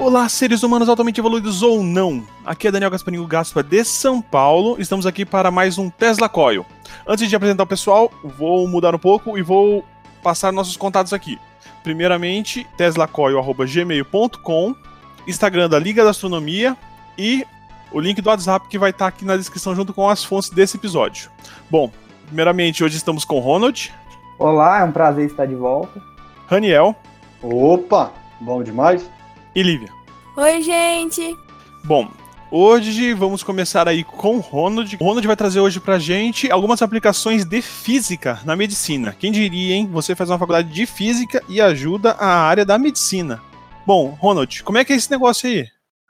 Olá, seres humanos altamente evoluídos ou não. Aqui é Daniel Gasparinho Gaspa de São Paulo. Estamos aqui para mais um Tesla Coil. Antes de apresentar o pessoal, vou mudar um pouco e vou passar nossos contatos aqui. Primeiramente, teslacoil.gmail.com, Instagram da Liga da Astronomia e o link do WhatsApp que vai estar aqui na descrição junto com as fontes desse episódio. Bom, primeiramente, hoje estamos com Ronald. Olá, é um prazer estar de volta. Raniel. Opa, bom demais e Lívia. Oi, gente! Bom, hoje vamos começar aí com o Ronald. O Ronald vai trazer hoje pra gente algumas aplicações de física na medicina. Quem diria, hein? Você faz uma faculdade de física e ajuda a área da medicina. Bom, Ronald, como é que é esse negócio aí?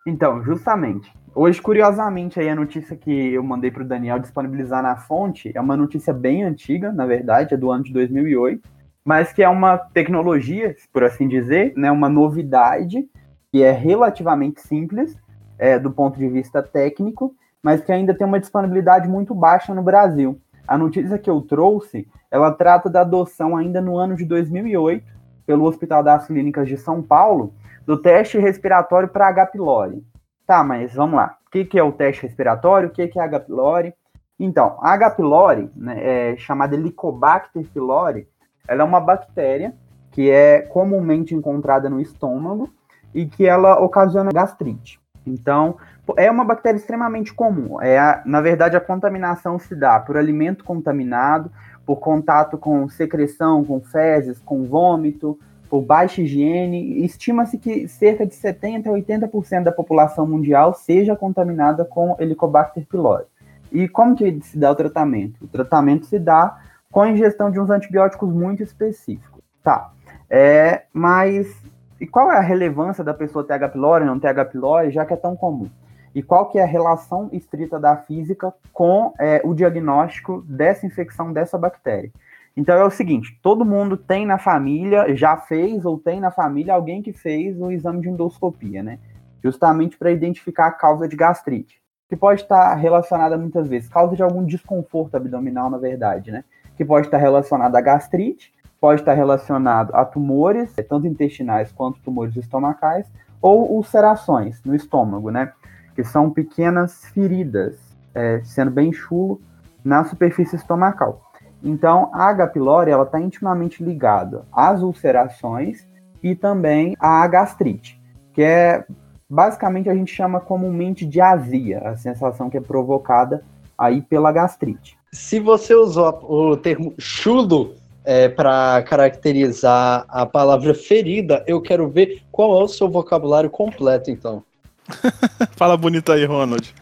Então, justamente. Hoje, curiosamente, aí a notícia que eu mandei para o Daniel disponibilizar na fonte é uma notícia bem antiga, na verdade, é do ano de 2008, mas que é uma tecnologia, por assim dizer, né, uma novidade que é relativamente simples é, do ponto de vista técnico, mas que ainda tem uma disponibilidade muito baixa no Brasil. A notícia que eu trouxe, ela trata da adoção ainda no ano de 2008 pelo Hospital das Clínicas de São Paulo do teste respiratório para H. pylori. Tá, mas vamos lá. O que, que é o teste respiratório? O que, que é H. pylori? Então, a H. pylori, né, é chamada Helicobacter pylori, ela é uma bactéria que é comumente encontrada no estômago e que ela ocasiona gastrite. Então, é uma bactéria extremamente comum. É a, na verdade, a contaminação se dá por alimento contaminado, por contato com secreção, com fezes, com vômito, por baixa higiene. Estima-se que cerca de 70 a 80% da população mundial seja contaminada com Helicobacter pylori. E como que se dá o tratamento? O tratamento se dá com a ingestão de uns antibióticos muito específicos. Tá. É, mas e qual é a relevância da pessoa ter H. pylori não ter H. pylori, já que é tão comum? E qual que é a relação estrita da física com é, o diagnóstico dessa infecção dessa bactéria? Então é o seguinte, todo mundo tem na família, já fez ou tem na família alguém que fez o exame de endoscopia, né? Justamente para identificar a causa de gastrite, que pode estar relacionada muitas vezes, causa de algum desconforto abdominal, na verdade, né? Que pode estar relacionada a gastrite, pode estar relacionado a tumores, tanto intestinais quanto tumores estomacais, ou ulcerações no estômago, né? Que são pequenas feridas, é, sendo bem chulo, na superfície estomacal. Então, a H. pylori ela está intimamente ligada às ulcerações e também à gastrite, que é basicamente a gente chama comumente de azia, a sensação que é provocada aí pela gastrite. Se você usou o termo chulo é, para caracterizar a palavra ferida, eu quero ver qual é o seu vocabulário completo, então. Fala bonito aí, Ronald.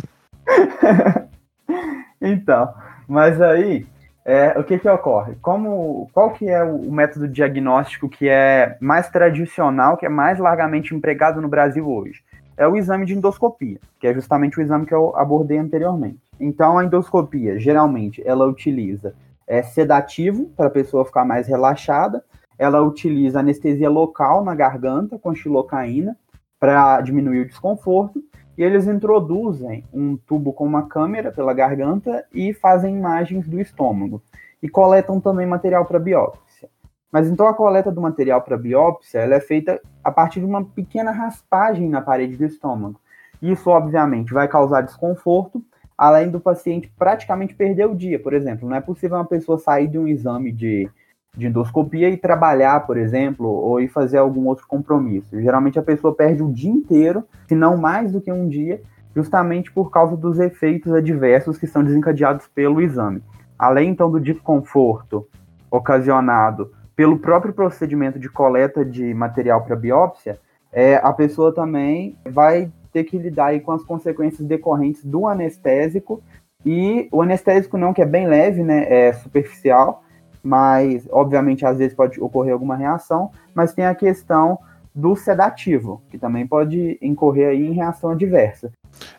então, mas aí, é, o que que ocorre? Como, qual que é o, o método diagnóstico que é mais tradicional, que é mais largamente empregado no Brasil hoje? É o exame de endoscopia, que é justamente o exame que eu abordei anteriormente. Então, a endoscopia, geralmente, ela utiliza é sedativo para a pessoa ficar mais relaxada. Ela utiliza anestesia local na garganta com xilocaína para diminuir o desconforto. E eles introduzem um tubo com uma câmera pela garganta e fazem imagens do estômago. E coletam também material para biópsia. Mas então a coleta do material para biópsia ela é feita a partir de uma pequena raspagem na parede do estômago. Isso, obviamente, vai causar desconforto, além do paciente praticamente perder o dia, por exemplo. Não é possível uma pessoa sair de um exame de, de endoscopia e trabalhar, por exemplo, ou ir fazer algum outro compromisso. Geralmente a pessoa perde o dia inteiro, se não mais do que um dia, justamente por causa dos efeitos adversos que são desencadeados pelo exame. Além então do desconforto ocasionado pelo próprio procedimento de coleta de material para biópsia, é, a pessoa também vai ter que lidar aí com as consequências decorrentes do anestésico. E o anestésico não, que é bem leve, né? É superficial, mas obviamente às vezes pode ocorrer alguma reação, mas tem a questão do sedativo, que também pode incorrer aí em reação adversa.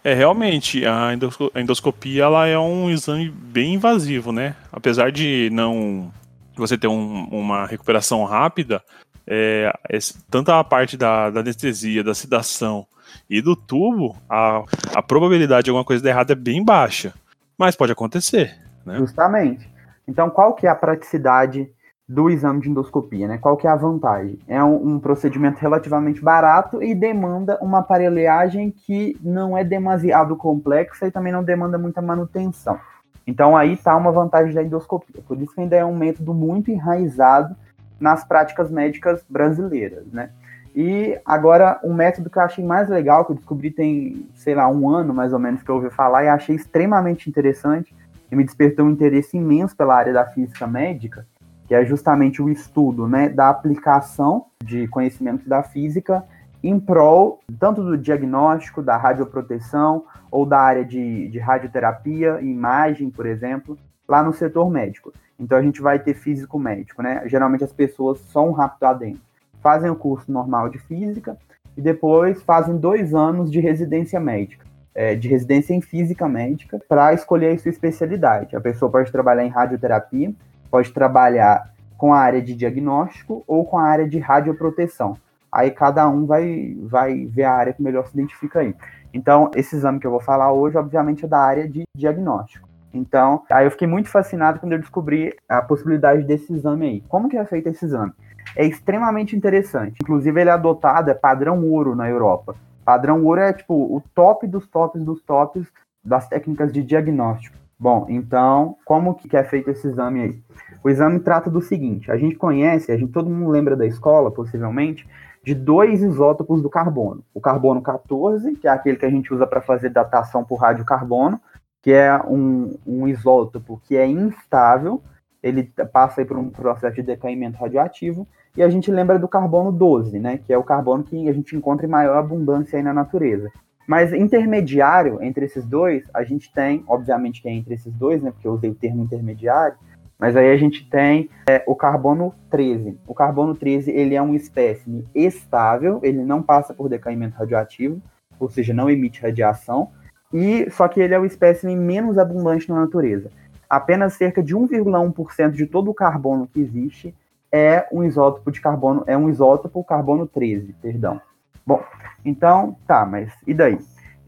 É, realmente, a endoscopia ela é um exame bem invasivo, né? Apesar de não você ter um, uma recuperação rápida, é, é, tanto a parte da, da anestesia, da sedação, e do tubo, a, a probabilidade de alguma coisa dar errado é bem baixa. Mas pode acontecer, né? Justamente. Então, qual que é a praticidade do exame de endoscopia, né? Qual que é a vantagem? É um, um, procedimento relativamente barato e demanda uma aparelhagem que não é demasiado complexa e também não demanda muita manutenção. Então aí está uma vantagem da endoscopia. Por isso que ainda é um método muito enraizado nas práticas médicas brasileiras, né? E agora, um método que eu achei mais legal, que eu descobri tem, sei lá, um ano mais ou menos que eu ouvi falar e achei extremamente interessante e me despertou um interesse imenso pela área da física médica, que é justamente o estudo né, da aplicação de conhecimentos da física em prol tanto do diagnóstico, da radioproteção ou da área de, de radioterapia, imagem, por exemplo, lá no setor médico. Então a gente vai ter físico médico, né? Geralmente as pessoas são rápido lá dentro, fazem o curso normal de física e depois fazem dois anos de residência médica, é, de residência em física médica, para escolher a sua especialidade. A pessoa pode trabalhar em radioterapia, pode trabalhar com a área de diagnóstico ou com a área de radioproteção. Aí cada um vai, vai ver a área que melhor se identifica aí. Então, esse exame que eu vou falar hoje, obviamente, é da área de diagnóstico. Então, aí eu fiquei muito fascinado quando eu descobri a possibilidade desse exame aí. Como que é feito esse exame? É extremamente interessante. Inclusive, ele é adotado, é padrão ouro na Europa. Padrão ouro é, tipo, o top dos tops dos tops das técnicas de diagnóstico. Bom, então, como que é feito esse exame aí? O exame trata do seguinte: a gente conhece, a gente todo mundo lembra da escola, possivelmente, de dois isótopos do carbono. O carbono 14, que é aquele que a gente usa para fazer datação por radiocarbono, que é um, um isótopo que é instável, ele passa por um processo de decaimento radioativo, e a gente lembra do carbono 12, né, que é o carbono que a gente encontra em maior abundância aí na natureza. Mas intermediário entre esses dois, a gente tem, obviamente que é entre esses dois, né, porque eu usei o termo intermediário, mas aí a gente tem é, o carbono 13. O carbono 13 ele é um espécime estável, ele não passa por decaimento radioativo, ou seja, não emite radiação, e só que ele é o espécime menos abundante na natureza. Apenas cerca de 1,1% de todo o carbono que existe é um isótopo de carbono, é um isótopo carbono 13, perdão. Bom, então, tá, mas e daí?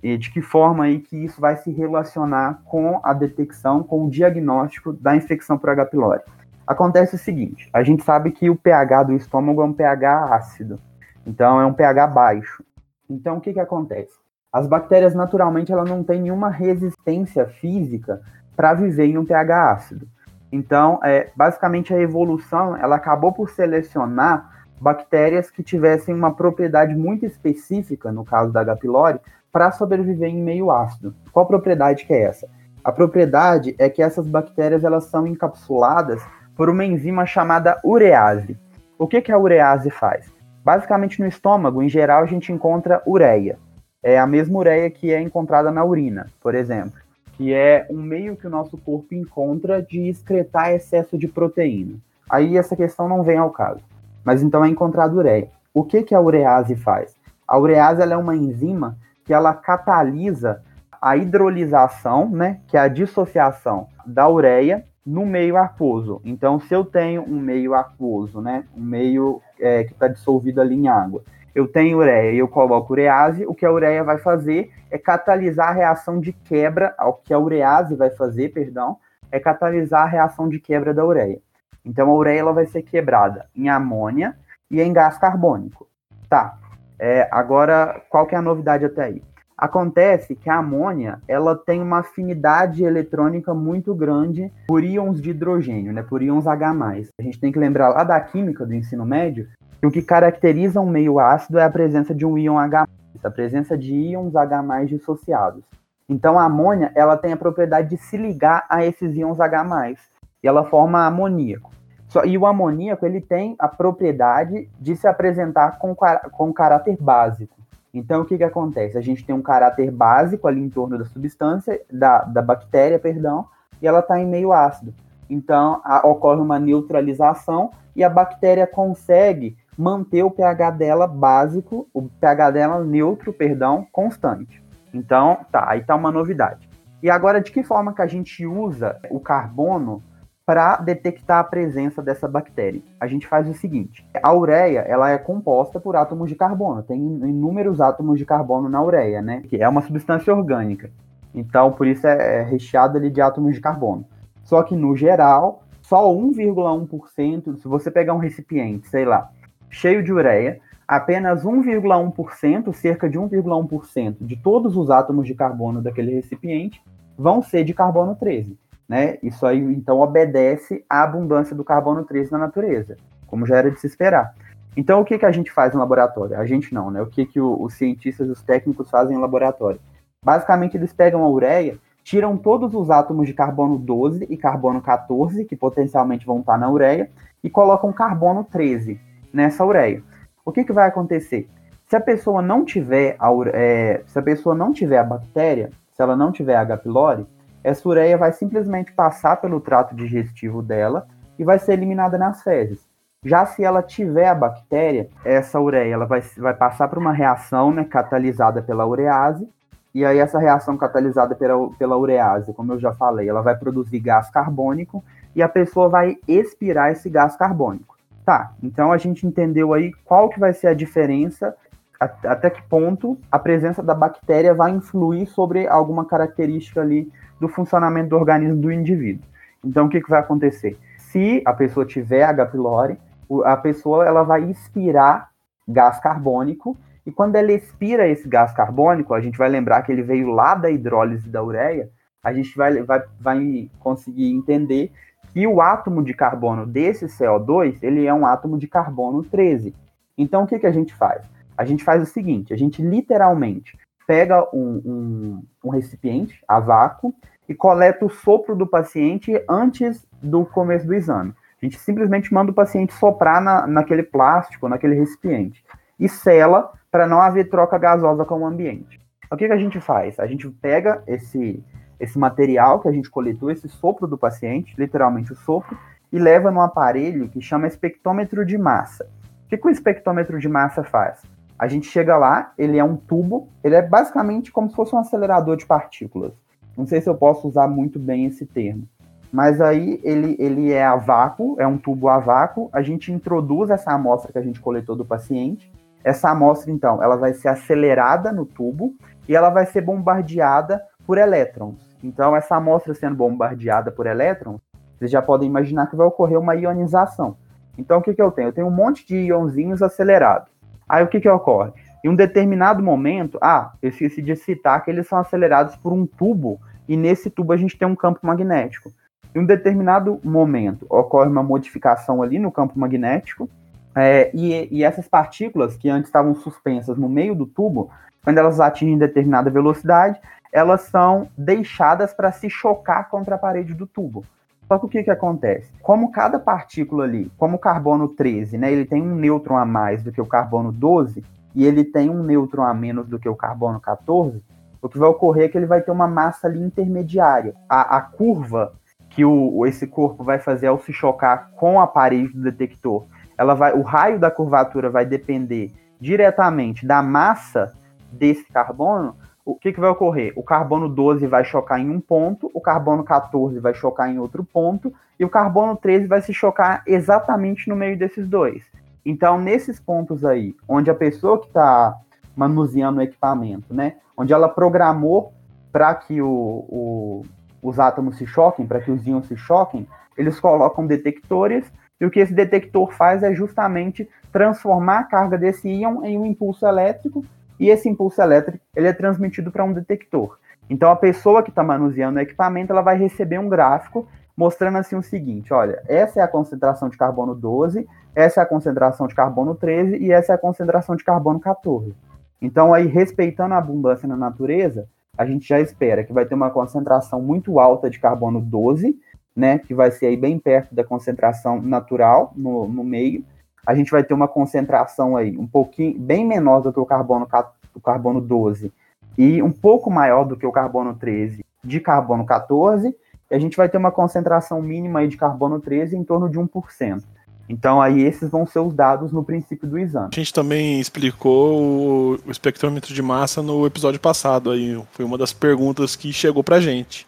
E de que forma aí que isso vai se relacionar com a detecção, com o diagnóstico da infecção por H. pylori? Acontece o seguinte, a gente sabe que o pH do estômago é um pH ácido, então é um pH baixo. Então o que que acontece? As bactérias naturalmente ela não têm nenhuma resistência física para viver em um pH ácido. Então, é, basicamente a evolução ela acabou por selecionar bactérias que tivessem uma propriedade muito específica, no caso da H. pylori, para sobreviver em meio ácido. Qual propriedade que é essa? A propriedade é que essas bactérias elas são encapsuladas por uma enzima chamada urease. O que, que a urease faz? Basicamente no estômago, em geral, a gente encontra ureia. É a mesma ureia que é encontrada na urina, por exemplo, que é um meio que o nosso corpo encontra de excretar excesso de proteína. Aí essa questão não vem ao caso. Mas então é encontrada ureia. O que, que a urease faz? A urease é uma enzima que ela catalisa a hidrolisação, né, que é a dissociação da ureia no meio aquoso. Então, se eu tenho um meio aquoso, né, um meio é, que está dissolvido ali em água, eu tenho ureia e eu coloco urease, o que a ureia vai fazer é catalisar a reação de quebra, o que a urease vai fazer, perdão, é catalisar a reação de quebra da ureia. Então, a ureia ela vai ser quebrada em amônia e em gás carbônico. Tá, é, agora, qual que é a novidade até aí? Acontece que a amônia ela tem uma afinidade eletrônica muito grande por íons de hidrogênio, né, por íons H+. A gente tem que lembrar lá da química do ensino médio que o que caracteriza um meio ácido é a presença de um íon H+, a presença de íons H+, dissociados. Então a amônia ela tem a propriedade de se ligar a esses íons H+, e ela forma amoníaco. Só, e o amoníaco ele tem a propriedade de se apresentar com, com caráter básico. Então, o que, que acontece? A gente tem um caráter básico ali em torno da substância, da, da bactéria, perdão, e ela está em meio ácido. Então, a, ocorre uma neutralização e a bactéria consegue manter o pH dela básico, o pH dela neutro, perdão, constante. Então, tá, aí tá uma novidade. E agora, de que forma que a gente usa o carbono para detectar a presença dessa bactéria. A gente faz o seguinte: a ureia ela é composta por átomos de carbono, tem inúmeros átomos de carbono na ureia, né? Que é uma substância orgânica. Então, por isso é, é recheada ali de átomos de carbono. Só que no geral, só 1,1%, se você pegar um recipiente, sei lá, cheio de ureia, apenas 1,1%, cerca de 1,1% de todos os átomos de carbono daquele recipiente vão ser de carbono 13. Né? Isso aí, então, obedece à abundância do carbono 13 na natureza, como já era de se esperar. Então, o que, que a gente faz no laboratório? A gente não, né? O que, que os cientistas os técnicos fazem no laboratório? Basicamente, eles pegam a ureia, tiram todos os átomos de carbono 12 e carbono 14, que potencialmente vão estar na ureia, e colocam carbono 13 nessa ureia. O que, que vai acontecer? Se a pessoa não tiver a, é, se a pessoa não tiver a bactéria, se ela não tiver H. pylori, essa ureia vai simplesmente passar pelo trato digestivo dela e vai ser eliminada nas fezes. Já se ela tiver a bactéria, essa ureia ela vai, vai passar por uma reação né, catalisada pela urease, e aí essa reação catalisada pela, pela urease, como eu já falei, ela vai produzir gás carbônico e a pessoa vai expirar esse gás carbônico. Tá, então a gente entendeu aí qual que vai ser a diferença, até que ponto a presença da bactéria vai influir sobre alguma característica ali do funcionamento do organismo do indivíduo. Então o que, que vai acontecer? Se a pessoa tiver H. pylori, a pessoa ela vai expirar gás carbônico e quando ela expira esse gás carbônico, a gente vai lembrar que ele veio lá da hidrólise da ureia, a gente vai, vai, vai conseguir entender que o átomo de carbono desse CO2, ele é um átomo de carbono 13. Então, o que, que a gente faz? A gente faz o seguinte, a gente literalmente pega um, um, um recipiente a vácuo e coleta o sopro do paciente antes do começo do exame. A gente simplesmente manda o paciente soprar na, naquele plástico, naquele recipiente, e sela para não haver troca gasosa com o ambiente. O que, que a gente faz? A gente pega esse, esse material que a gente coletou, esse sopro do paciente, literalmente o sopro, e leva num aparelho que chama espectrômetro de massa. O que, que o espectrômetro de massa faz? A gente chega lá, ele é um tubo, ele é basicamente como se fosse um acelerador de partículas. Não sei se eu posso usar muito bem esse termo. Mas aí ele, ele é a vácuo, é um tubo a vácuo, a gente introduz essa amostra que a gente coletou do paciente. Essa amostra, então, ela vai ser acelerada no tubo e ela vai ser bombardeada por elétrons. Então, essa amostra sendo bombardeada por elétrons, vocês já podem imaginar que vai ocorrer uma ionização. Então, o que, que eu tenho? Eu tenho um monte de ionzinhos acelerados. Aí, o que, que ocorre? Em um determinado momento, ah, eu esqueci de citar que eles são acelerados por um tubo, e nesse tubo a gente tem um campo magnético. Em um determinado momento ocorre uma modificação ali no campo magnético, é, e, e, essas partículas que antes estavam suspensas no meio do tubo, quando elas atingem determinada velocidade, elas são deixadas para se chocar contra a parede do tubo. Só que o que, que acontece? Como cada partícula ali, como o carbono 13, né, ele tem um nêutron a mais do que o carbono 12, e ele tem um nêutron a menos do que o carbono 14, o que vai ocorrer é que ele vai ter uma massa ali intermediária. A, a curva que o, esse corpo vai fazer ao se chocar com a parede do detector, ela vai, o raio da curvatura vai depender diretamente da massa desse carbono, o que, que vai ocorrer? O carbono 12 vai chocar em um ponto, o carbono 14 vai chocar em outro ponto, e o carbono 13 vai se chocar exatamente no meio desses dois. Então, nesses pontos aí, onde a pessoa que está manuseando o equipamento, né, onde ela programou para que o, o, os átomos se choquem, para que os íons se choquem, eles colocam detectores, e o que esse detector faz é justamente transformar a carga desse íon em um impulso elétrico e esse impulso elétrico ele é transmitido para um detector. Então a pessoa que está manuseando o equipamento ela vai receber um gráfico mostrando assim o seguinte: olha, essa é a concentração de carbono 12, essa é a concentração de carbono 13 e essa é a concentração de carbono 14. Então aí respeitando a abundância na natureza, a gente já espera que vai ter uma concentração muito alta de carbono 12, né, que vai ser aí bem perto da concentração natural no, no meio, a gente vai ter uma concentração aí um pouquinho bem menor do que o carbono, o carbono 12 e um pouco maior do que o carbono 13 de carbono 14, e a gente vai ter uma concentração mínima aí de carbono 13 em torno de 1%. Então aí esses vão ser os dados no princípio do exame. A gente também explicou o, espectrômetro de massa no episódio passado aí, foi uma das perguntas que chegou pra gente.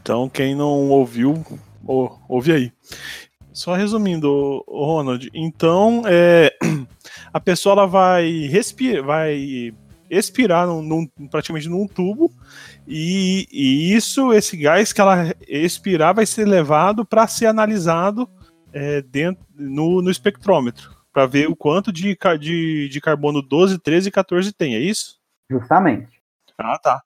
Então quem não ouviu, ouve aí. Só resumindo, Ronald, então é, a pessoa ela vai respirar, vai expirar num, num, praticamente num tubo e, e, isso, esse gás que ela expirar vai ser levado para ser analisado é, dentro, no, no espectrômetro para ver o quanto de, de, de carbono 12, 13 e 14 tem, é isso? Justamente. Ah, tá.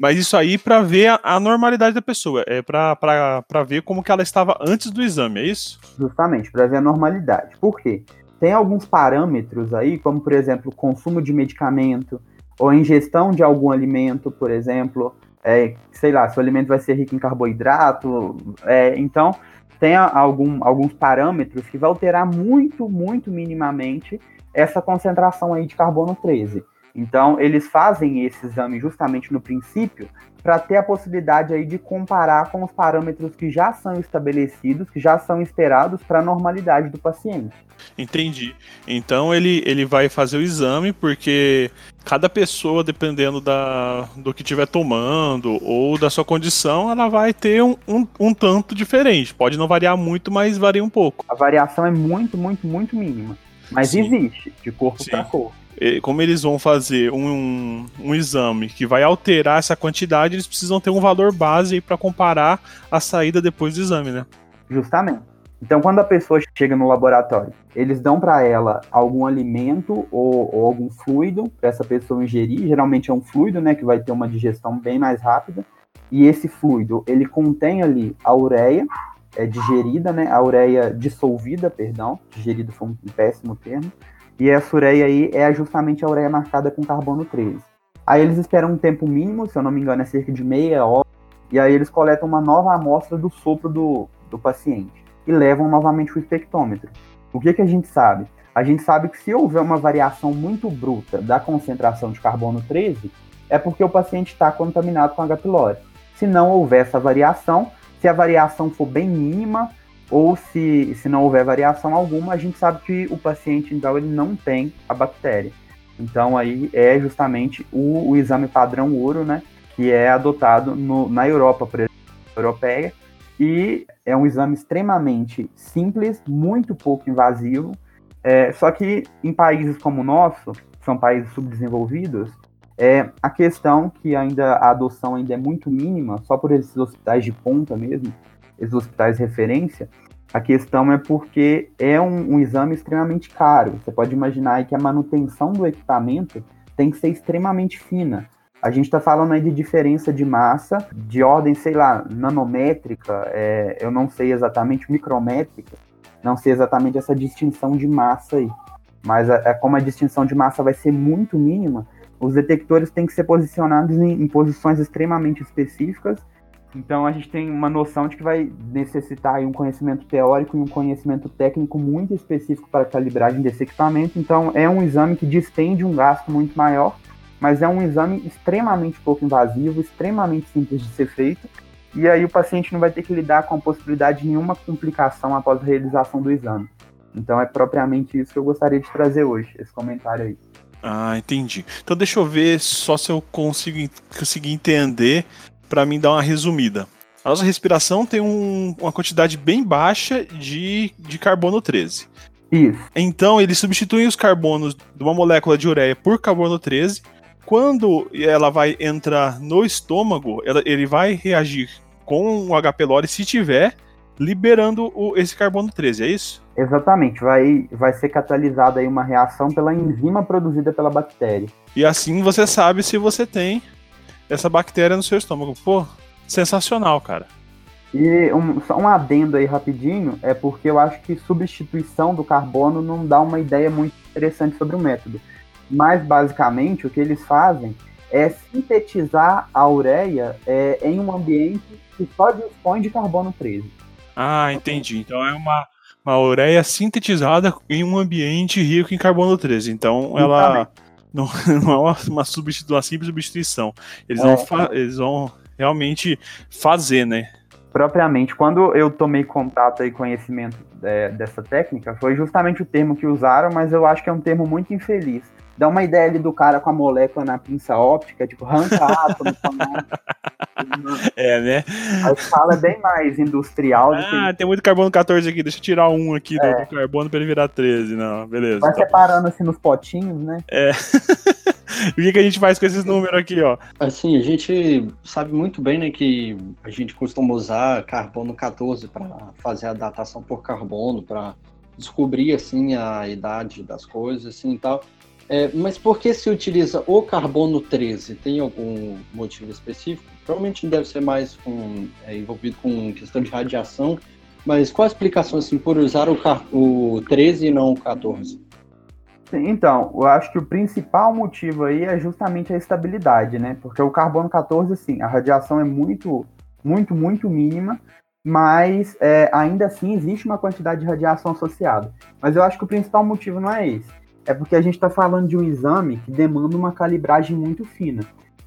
Mas isso aí para ver a, a, normalidade da pessoa, é para ver como que ela estava antes do exame, é isso? Justamente, para ver a normalidade. Por quê? Tem alguns parâmetros aí, como por exemplo, consumo de medicamento ou ingestão de algum alimento, por exemplo, é, sei lá, se o alimento vai ser rico em carboidrato, é, então tem algum, alguns parâmetros que vai alterar muito, muito minimamente essa concentração aí de carbono 13. Então, eles fazem esse exame justamente no princípio para ter a possibilidade aí de comparar com os parâmetros que já são estabelecidos, que já são esperados para a normalidade do paciente. Entendi. Então ele, ele vai fazer o exame porque cada pessoa, dependendo da, do que estiver tomando ou da sua condição, ela vai ter um, um, um tanto diferente. Pode não variar muito, mas varia um pouco. A variação é muito, muito, muito mínima. Mas Sim. existe, de corpo para corpo como eles vão fazer um, um, exame que vai alterar essa quantidade, eles precisam ter um valor base para comparar a saída depois do exame, né? Justamente. Então, quando a pessoa chega no laboratório, eles dão para ela algum alimento ou, ou algum fluido para essa pessoa ingerir. Geralmente é um fluido, né, que vai ter uma digestão bem mais rápida. E esse fluido, ele contém ali a ureia, é digerida, né, a ureia dissolvida, perdão, digerida foi um péssimo termo e essa ureia aí é justamente a ureia marcada com carbono 13. Aí eles esperam um tempo mínimo, se eu não me engano, é cerca de meia hora, e aí eles coletam uma nova amostra do sopro do, do paciente e levam novamente o espectrômetro. O que, que a gente sabe? A gente sabe que se houver uma variação muito bruta da concentração de carbono 13, é porque o paciente está contaminado com H. pylori. Se não houver essa variação, se a variação for bem mínima, ou se, se não houver variação alguma, a gente sabe que o paciente, então, ele não tem a bactéria. Então, aí é justamente o, o exame padrão ouro, né, que é adotado no, na Europa, por exemplo, europeia, e é um exame extremamente simples, muito pouco invasivo, é, só que em países como o nosso, são países subdesenvolvidos, é, a questão que ainda a adoção ainda é muito mínima, só por esses hospitais de ponta mesmo, esses hospitais referência, a questão é porque é um, um, exame extremamente caro. Você pode imaginar que a manutenção do equipamento tem que ser extremamente fina. A gente está falando aí de diferença de massa, de ordem, sei lá, nanométrica, é, eu não sei exatamente, micrométrica, não sei exatamente essa distinção de massa aí. Mas a, a, como a distinção de massa vai ser muito mínima, os detectores têm que ser posicionados em, em posições extremamente específicas então a gente tem uma noção de que vai necessitar um conhecimento teórico e um conhecimento técnico muito específico para a calibragem desse equipamento. Então é um exame que distende um gasto muito maior, mas é um exame extremamente pouco invasivo, extremamente simples de ser feito. E aí o paciente não vai ter que lidar com a possibilidade de nenhuma complicação após a realização do exame. Então é propriamente isso que eu gostaria de trazer hoje, esse comentário aí. Ah, entendi. Então deixa eu ver só se eu consigo conseguir entender para mim dar uma resumida. A nossa respiração tem um, uma quantidade bem baixa de, de carbono 13. Isso. Então, eles substituem os carbonos de uma molécula de ureia por carbono 13. Quando ela vai entrar no estômago, ela, ele vai reagir com o H. pylori se tiver, liberando o, esse carbono 13, é isso? Exatamente, vai, vai ser catalisada aí uma reação pela enzima produzida pela bactéria. E assim você sabe se você tem essa bactéria no seu estômago. Pô, sensacional, cara. E um, só um adendo aí rapidinho, é porque eu acho que substituição do carbono não dá uma ideia muito interessante sobre o método. Mas basicamente o que eles fazem é sintetizar a ureia é, em um ambiente que só dispõe de carbono 13. Ah, entendi. Então é uma, uma ureia sintetizada em um ambiente rico em carbono 13. Então ela não, não é uma, uma, substitu uma simples substituição. Eles, é. vão eles vão realmente fazer, né? Propriamente. Quando eu tomei contato e conhecimento é, dessa técnica, foi justamente o termo que usaram, mas eu acho que é um termo muito infeliz dá uma ideia ali do cara com a molécula na pinça óptica, tipo, arranca átomo. é, né? A escala é bem mais industrial. Ah, que... tem muito carbono 14 aqui, deixa eu tirar um aqui é. do carbono para ele virar 13, não, beleza. Vai tá. separando assim nos potinhos, né? É. o que, que a gente faz com esses números aqui, ó? Assim, a gente sabe muito bem, né, que a gente costuma usar carbono 14 para fazer a datação por carbono, para descobrir, assim, a idade das coisas, assim, e tal. É, mas por que se utiliza o carbono 13? Tem algum motivo específico? Provavelmente deve ser mais com, é, envolvido com questão de radiação, mas qual a explicação assim, por usar o, o 13 e não o 14? Então, eu acho que o principal motivo aí é justamente a estabilidade, né? Porque o carbono 14, assim, a radiação é muito, muito, muito mínima, mas é, ainda assim existe uma quantidade de radiação associada. Mas eu acho que o principal motivo não é esse. É porque a gente está falando de um exame que demanda uma calibragem muito fina.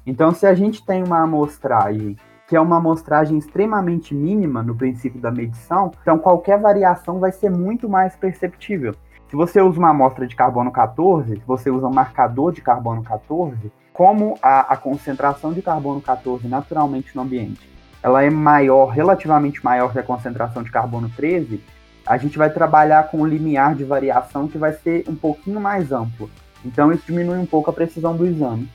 Então, se a gente tem uma amostragem que é uma amostragem extremamente mínima no princípio da medição, então qualquer variação vai ser muito mais perceptível. Se você usa uma amostra de carbono 14, se você usa um marcador de carbono 14, como a, a concentração de carbono 14 naturalmente no ambiente, ela é maior, relativamente maior que a concentração de carbono 13, a gente vai trabalhar com um limiar de variação que vai ser um pouquinho mais amplo. Então isso diminui um pouco a precisão do exame.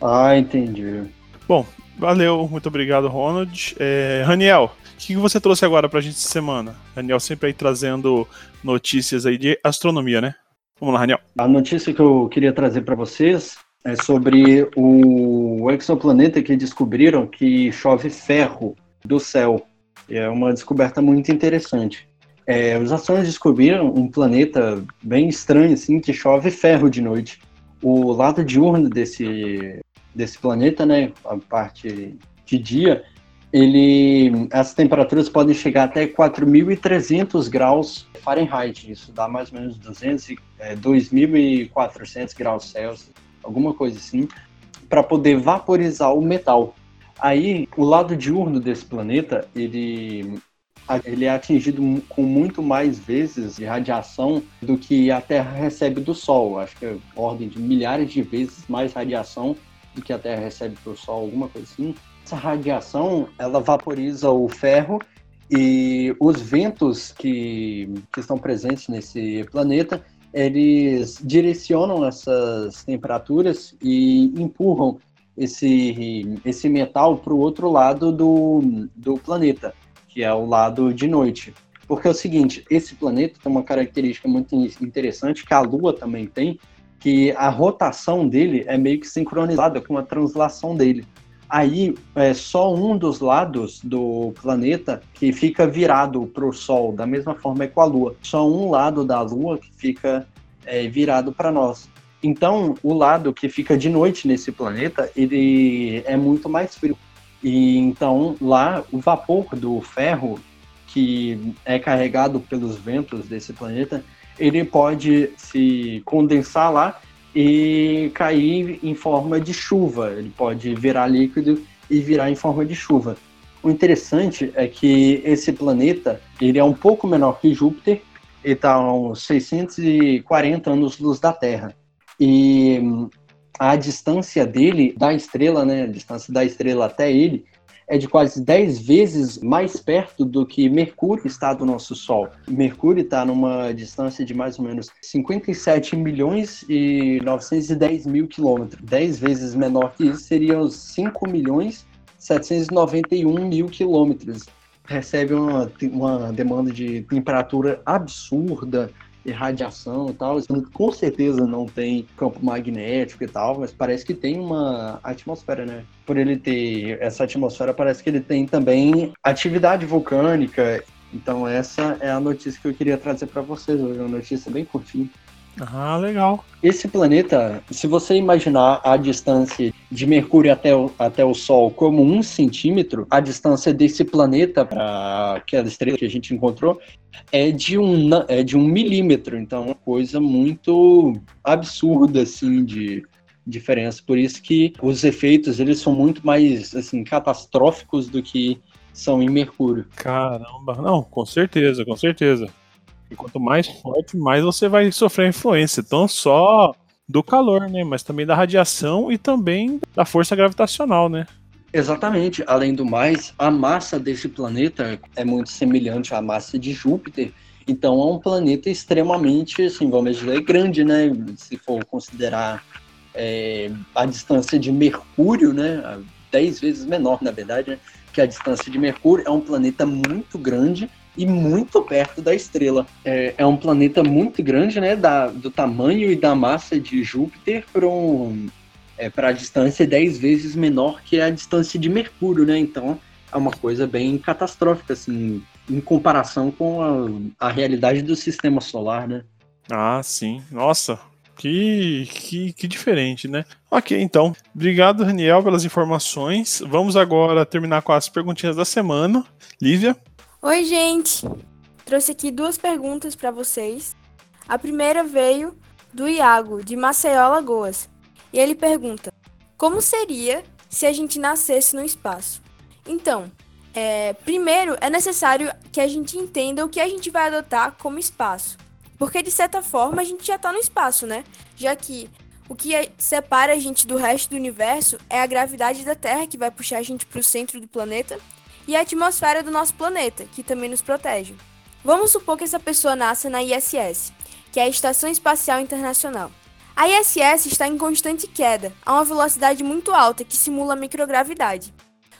Ah, entendi. Bom, valeu, muito obrigado, Ronald. É, Raniel, o que você trouxe agora pra gente essa semana? Raniel sempre aí trazendo notícias aí de astronomia, né? Vamos lá, Raniel. A notícia que eu queria trazer para vocês é sobre o exoplaneta que descobriram que chove ferro do céu. É uma descoberta muito interessante. É, os astronautas descobriram um planeta bem estranho, assim, que chove ferro de noite. O lado diurno desse, desse planeta, né, a parte de dia, ele, as temperaturas podem chegar até 4.300 graus Fahrenheit. Isso dá mais ou menos 200, é, 2.400 graus Celsius, alguma coisa assim, para poder vaporizar o metal. Aí, o lado diurno desse planeta, ele ele é atingido com muito mais vezes de radiação do que a Terra recebe do Sol. Acho que é ordem de milhares de vezes mais radiação do que a Terra recebe do Sol, alguma coisa assim. Essa radiação, ela vaporiza o ferro e os ventos que, que estão presentes nesse planeta, eles direcionam essas temperaturas e empurram esse, esse metal para o outro lado do, do planeta que é o lado de noite. Porque é o seguinte, esse planeta tem uma característica muito interessante, que a Lua também tem, que a rotação dele é meio que sincronizada com a translação dele. Aí é só um dos lados do planeta que fica virado para o Sol, da mesma forma é com a Lua. Só um lado da Lua que fica é, virado para nós. Então, o lado que fica de noite nesse planeta, ele é muito mais frio. E então lá o vapor do ferro que é carregado pelos ventos desse planeta, ele pode se condensar lá e cair em forma de chuva. Ele pode virar líquido e virar em forma de chuva. O interessante é que esse planeta ele é um pouco menor que Júpiter, ele está a uns 640 anos-luz da Terra. E a distância dele da estrela, né, a distância da estrela até ele, é de quase 10 vezes mais perto do que Mercúrio está do nosso Sol. Mercúrio está numa distância de mais ou menos 57 milhões e 910 mil quilômetros. 10 vezes menor que isso seriam 5 milhões 791 mil quilômetros. Recebe uma, uma demanda de temperatura absurda, e radiação e tal. Com certeza não tem campo magnético e tal, mas parece que tem uma atmosfera, né? Por ele ter essa atmosfera, parece que ele tem também atividade vulcânica. Então essa é a notícia que eu queria trazer para vocês hoje, uma notícia bem curtinha. Ah, legal. Esse planeta, se você imaginar a distância de Mercúrio até o, até o Sol como um centímetro, a distância desse planeta para aquela estrela que a gente encontrou é de um, é de um milímetro. Então, é uma coisa muito absurda, assim, de diferença. Por isso que os efeitos, eles são muito mais, assim, catastróficos do que são em Mercúrio. Caramba, não, com certeza, com certeza. E quanto mais forte, mais você vai sofrer influência, não só do calor, né, mas também da radiação e também da força gravitacional, né? Exatamente. Além do mais, a massa desse planeta é muito semelhante à massa de Júpiter. Então é um planeta extremamente, assim, vamos dizer, grande, né? Se for considerar é, a distância de Mercúrio, né? 10 vezes menor, na verdade, né, que a distância de Mercúrio. É um planeta muito grande e muito perto da estrela. É, é um planeta muito grande, né? Da, do tamanho e da massa de Júpiter para um, é, a distância 10 vezes menor que a distância de Mercúrio, né? Então é uma coisa bem catastrófica, assim, em comparação com a, a realidade do sistema solar, né? Ah, sim. Nossa, que, que, que, diferente, né? Ok, então. Obrigado, Daniel, pelas informações. Vamos agora terminar com as perguntinhas da semana. Lívia? Oi, gente. Trouxe aqui duas perguntas para vocês. A primeira veio do Iago, de Maceió, Lagoas. E ele pergunta: Como seria se a gente nascesse no espaço? Então, é, primeiro é necessário que a gente entenda o que a gente vai adotar como espaço. Porque de certa forma a gente já está no espaço, né? Já que o que separa a gente do resto do universo é a gravidade da Terra, que vai puxar a gente para o centro do planeta, e a atmosfera do nosso planeta, que também nos protege. Vamos supor que essa pessoa nasça na ISS, que é a Estação Espacial Internacional. A ISS está em constante queda, a uma velocidade muito alta que simula a microgravidade.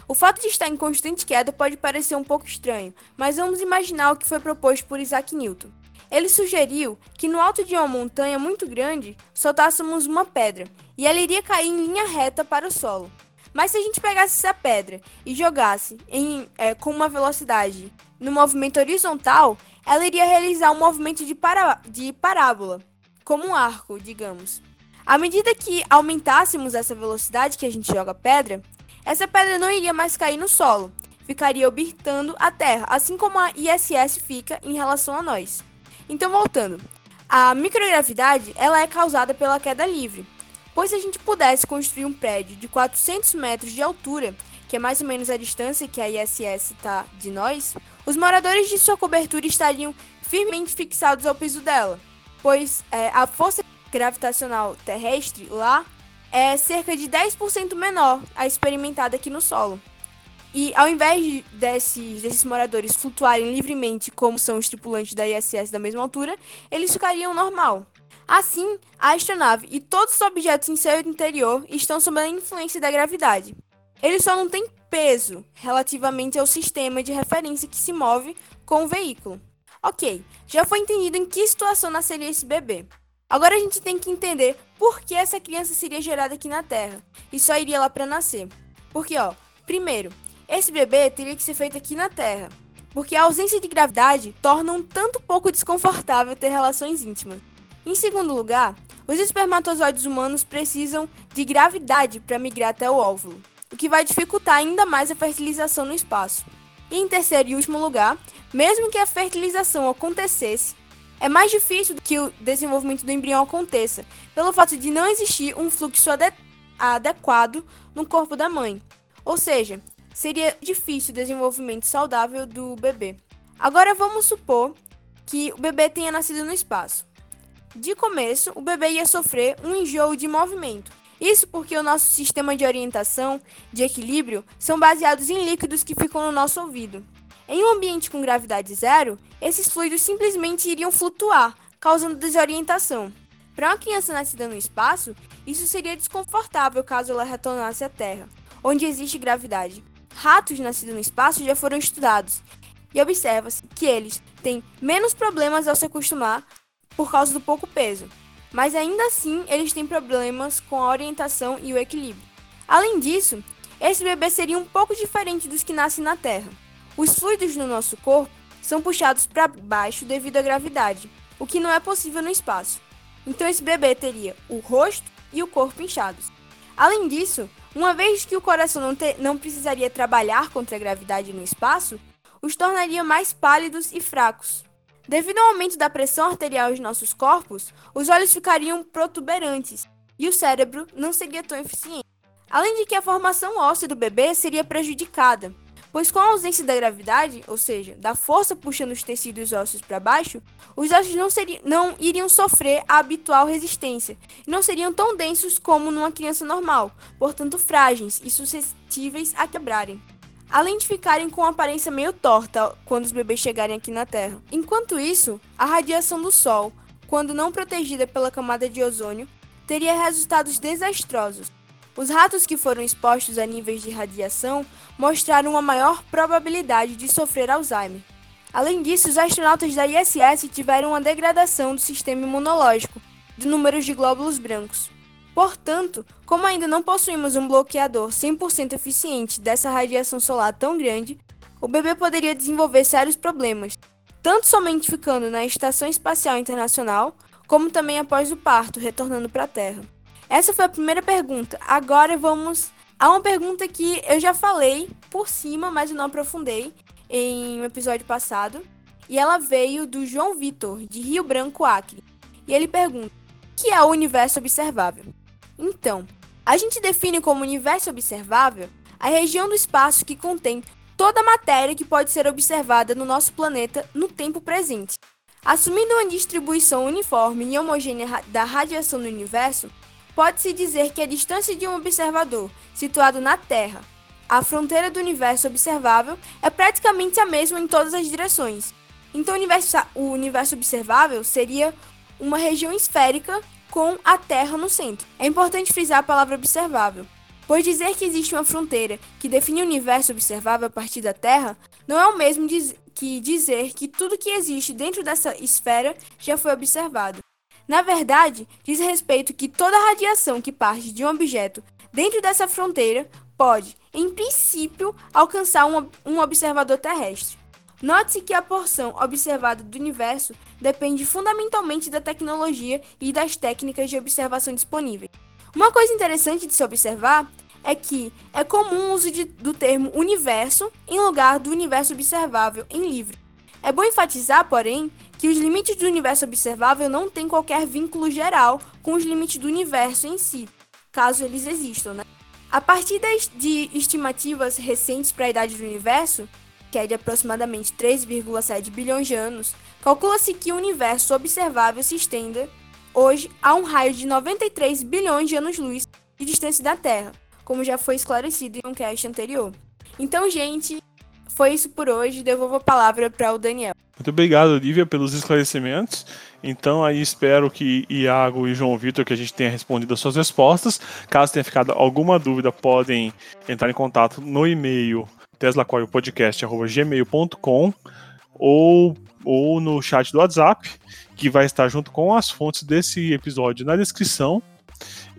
O fato de estar em constante queda pode parecer um pouco estranho, mas vamos imaginar o que foi proposto por Isaac Newton. Ele sugeriu que no alto de uma montanha muito grande soltássemos uma pedra e ela iria cair em linha reta para o solo. Mas se a gente pegasse essa pedra e jogasse em, é, com uma velocidade no movimento horizontal, ela iria realizar um movimento de, para, de parábola, como um arco, digamos. À medida que aumentássemos essa velocidade que a gente joga pedra, essa pedra não iria mais cair no solo, ficaria orbitando a Terra, assim como a ISS fica em relação a nós. Então, voltando. A microgravidade ela é causada pela queda livre, pois se a gente pudesse construir um prédio de 400 metros de altura, que é mais ou menos a distância que a ISS está de nós, os moradores de sua cobertura estariam firmemente fixados ao piso dela, pois é, a força gravitacional terrestre lá é cerca de 10% menor a experimentada aqui no solo. E ao invés desses, desses moradores flutuarem livremente como são os tripulantes da ISS da mesma altura, eles ficariam normal. Assim, a astronave e todos os objetos em seu interior estão sob a influência da gravidade. Eles só não têm peso relativamente ao sistema de referência que se move com o veículo. Ok, já foi entendido em que situação nasceria esse bebê. Agora a gente tem que entender por que essa criança seria gerada aqui na Terra e só iria lá para nascer. Porque, ó, primeiro, esse bebê teria que ser feito aqui na Terra, porque a ausência de gravidade torna um tanto pouco desconfortável ter relações íntimas. Em segundo lugar, os espermatozoides humanos precisam de gravidade para migrar até o óvulo, o que vai dificultar ainda mais a fertilização no espaço. E em terceiro e último lugar, mesmo que a fertilização acontecesse, é mais difícil que o desenvolvimento do embrião aconteça, pelo fato de não existir um fluxo ade adequado no corpo da mãe. Ou seja, seria difícil o desenvolvimento saudável do bebê. Agora vamos supor que o bebê tenha nascido no espaço. De começo, o bebê ia sofrer um enjoo de movimento. Isso porque o nosso sistema de orientação, de equilíbrio, são baseados em líquidos que ficam no nosso ouvido. Em um ambiente com gravidade zero, esses fluidos simplesmente iriam flutuar, causando desorientação. Para uma criança nascida no espaço, isso seria desconfortável caso ela retornasse à Terra, onde existe gravidade ratos nascidos no espaço já foram estudados e observa-se que eles têm menos problemas ao se acostumar por causa do pouco peso, mas ainda assim eles têm problemas com a orientação e o equilíbrio. Além disso, esse bebê seria um pouco diferente dos que nascem na Terra. Os fluidos no nosso corpo são puxados para baixo devido à gravidade, o que não é possível no espaço. Então esse bebê teria o rosto e o corpo inchados. Além disso, uma vez que o coração não, não precisaria trabalhar contra a gravidade no espaço, os tornaria mais pálidos e fracos. Devido ao aumento da pressão arterial em nossos corpos, os olhos ficariam protuberantes e o cérebro não seria tão eficiente. Além de que a formação óssea do bebê seria prejudicada, pois com a ausência da gravidade, ou seja, da força puxando os tecidos ósseos para baixo, os ossos não, seriam, não iriam sofrer a habitual resistência e não seriam tão densos como numa criança normal, portanto frágeis e suscetíveis a quebrarem. Além de ficarem com aparência meio torta quando os bebês chegarem aqui na Terra. Enquanto isso, a radiação do Sol, quando não protegida pela camada de ozônio, teria resultados desastrosos. Os ratos que foram expostos a níveis de radiação mostraram uma maior probabilidade de sofrer Alzheimer. Além disso, os astronautas da ISS tiveram uma degradação do sistema imunológico, de números de glóbulos brancos. Portanto, como ainda não possuímos um bloqueador 100% eficiente dessa radiação solar tão grande, o bebê poderia desenvolver sérios problemas, tanto somente ficando na Estação Espacial Internacional, como também após o parto, retornando para a Terra. Essa foi a primeira pergunta. Agora vamos a uma pergunta que eu já falei por cima, mas eu não aprofundei em um episódio passado. E ela veio do João Vitor, de Rio Branco, Acre. E ele pergunta: o que é o universo observável? Então, a gente define como universo observável a região do espaço que contém toda a matéria que pode ser observada no nosso planeta no tempo presente. Assumindo uma distribuição uniforme e homogênea da radiação no universo, pode-se dizer que a distância de um observador situado na Terra à fronteira do universo observável é praticamente a mesma em todas as direções. Então, o universo, o universo observável seria uma região esférica com a Terra no centro. É importante frisar a palavra observável, pois dizer que existe uma fronteira que define o universo observável a partir da Terra não é o mesmo que dizer que tudo que existe dentro dessa esfera já foi observado. Na verdade, diz respeito que toda radiação que parte de um objeto dentro dessa fronteira pode, em princípio, alcançar um, um observador terrestre. Note-se que a porção observada do universo depende fundamentalmente da tecnologia e das técnicas de observação disponíveis. Uma coisa interessante de se observar é que é comum o uso de, do termo universo em lugar do universo observável em livro. É bom enfatizar, porém, que os limites do universo observável não têm qualquer vínculo geral com os limites do universo em si, caso eles existam. Né? A partir de estimativas recentes para a idade do universo, que é de aproximadamente 3,7 bilhões de anos, calcula-se que o universo observável se estenda hoje a um raio de 93 bilhões de anos-luz de distância da Terra, como já foi esclarecido em um cast anterior. Então, gente, foi isso por hoje. Devolvo a palavra para o Daniel. Muito obrigado, Olivia, pelos esclarecimentos. Então, aí espero que Iago e João Vitor que a gente tenha respondido as suas respostas. Caso tenha ficado alguma dúvida, podem entrar em contato no e-mail teslacoilpodcast.gmail.com ou, ou no chat do WhatsApp, que vai estar junto com as fontes desse episódio na descrição.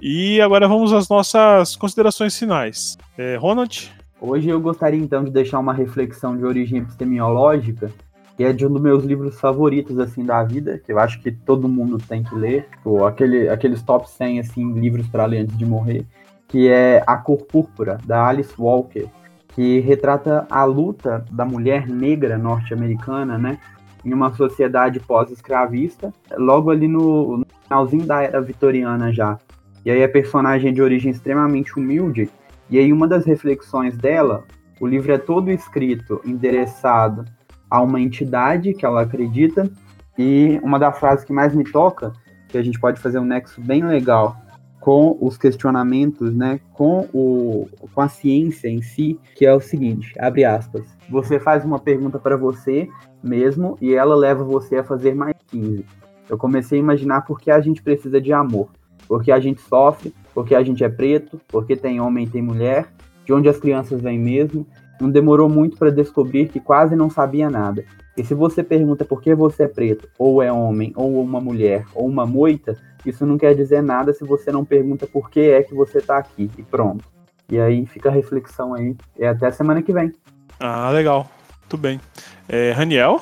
E agora vamos às nossas considerações finais. É, Ronald? Hoje eu gostaria então de deixar uma reflexão de origem epistemológica, que é de um dos meus livros favoritos assim da vida, que eu acho que todo mundo tem que ler, tipo, aquele, aqueles top 100 assim livros para ler antes de morrer, que é A Cor Púrpura, da Alice Walker que retrata a luta da mulher negra norte-americana, né, em uma sociedade pós-escravista, logo ali no, no finalzinho da era vitoriana já. E aí a personagem é de origem extremamente humilde, e aí uma das reflexões dela, o livro é todo escrito, endereçado a uma entidade que ela acredita, e uma das frases que mais me toca, que a gente pode fazer um nexo bem legal com os questionamentos, né, com, o, com a ciência em si, que é o seguinte, abre aspas, você faz uma pergunta para você mesmo e ela leva você a fazer mais 15. Eu comecei a imaginar por que a gente precisa de amor, porque a gente sofre, porque a gente é preto, porque tem homem e tem mulher, de onde as crianças vêm mesmo. Não demorou muito para descobrir que quase não sabia nada. E se você pergunta por que você é preto, ou é homem, ou uma mulher, ou uma moita, isso não quer dizer nada se você não pergunta por que é que você está aqui. E pronto. E aí fica a reflexão aí. É até semana que vem. Ah, legal. Muito bem. É, Raniel?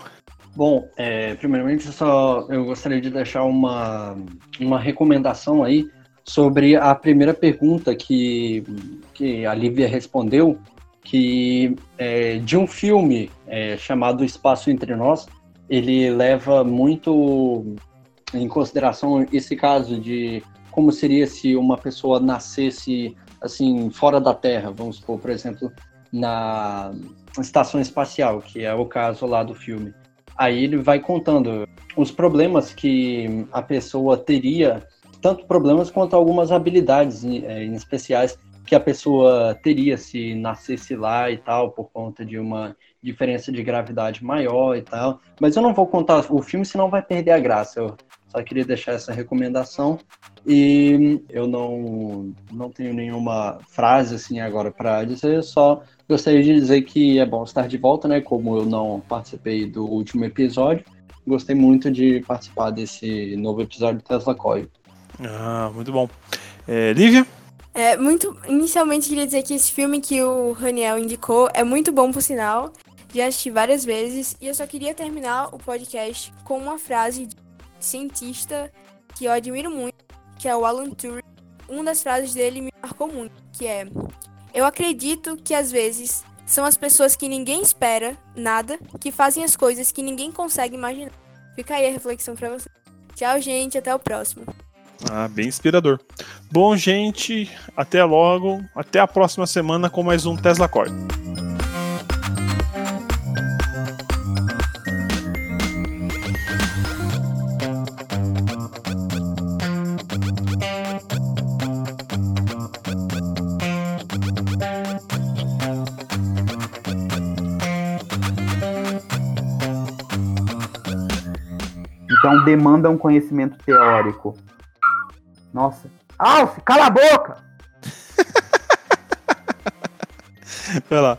Bom, é, primeiramente só eu gostaria de deixar uma, uma recomendação aí sobre a primeira pergunta que, que a Lívia respondeu, que é, de um filme é, chamado Espaço Entre Nós, ele leva muito em consideração esse caso de como seria se uma pessoa nascesse assim fora da Terra, vamos supor, por exemplo, na estação espacial, que é o caso lá do filme. Aí ele vai contando os problemas que a pessoa teria, tanto problemas quanto algumas habilidades é, em especiais que a pessoa teria se nascesse lá e tal, por conta de uma diferença de gravidade maior e tal. Mas eu não vou contar o filme, senão vai perder a graça. Eu Só queria deixar essa recomendação. E eu não, não tenho nenhuma frase assim agora para dizer, só gostaria de dizer que é bom estar de volta, né? Como eu não participei do último episódio, gostei muito de participar desse novo episódio do Tesla Coil. Ah, muito bom. É, Lívia? É, muito. Inicialmente queria dizer que esse filme que o Raniel indicou é muito bom por sinal. Já assisti várias vezes e eu só queria terminar o podcast com uma frase de cientista que eu admiro muito, que é o Alan Turing. Uma das frases dele me marcou muito, que é: Eu acredito que às vezes são as pessoas que ninguém espera nada que fazem as coisas que ninguém consegue imaginar. Fica aí a reflexão para você. Tchau, gente, até o próximo. Ah, bem inspirador. Bom, gente, até logo. Até a próxima semana com mais um Tesla Core. Então demanda um conhecimento teórico. Nossa. Alce, cala a boca! Vai lá.